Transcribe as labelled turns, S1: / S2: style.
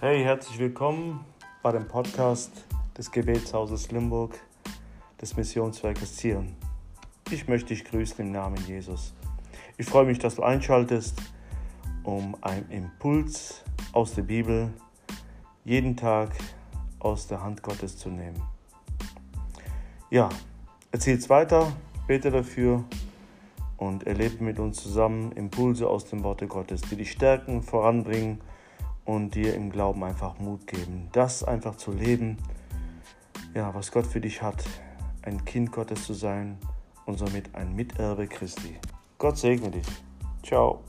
S1: Hey, herzlich willkommen bei dem Podcast des Gebetshauses Limburg des Missionswerkes Zion. Ich möchte dich grüßen im Namen Jesus. Ich freue mich, dass du einschaltest, um einen Impuls aus der Bibel jeden Tag aus der Hand Gottes zu nehmen. Ja, erzähl's weiter, bete dafür und erlebe mit uns zusammen Impulse aus dem Worte Gottes, die dich stärken, voranbringen und dir im Glauben einfach Mut geben, das einfach zu leben, ja, was Gott für dich hat, ein Kind Gottes zu sein und somit ein Miterbe Christi. Gott segne dich. Ciao.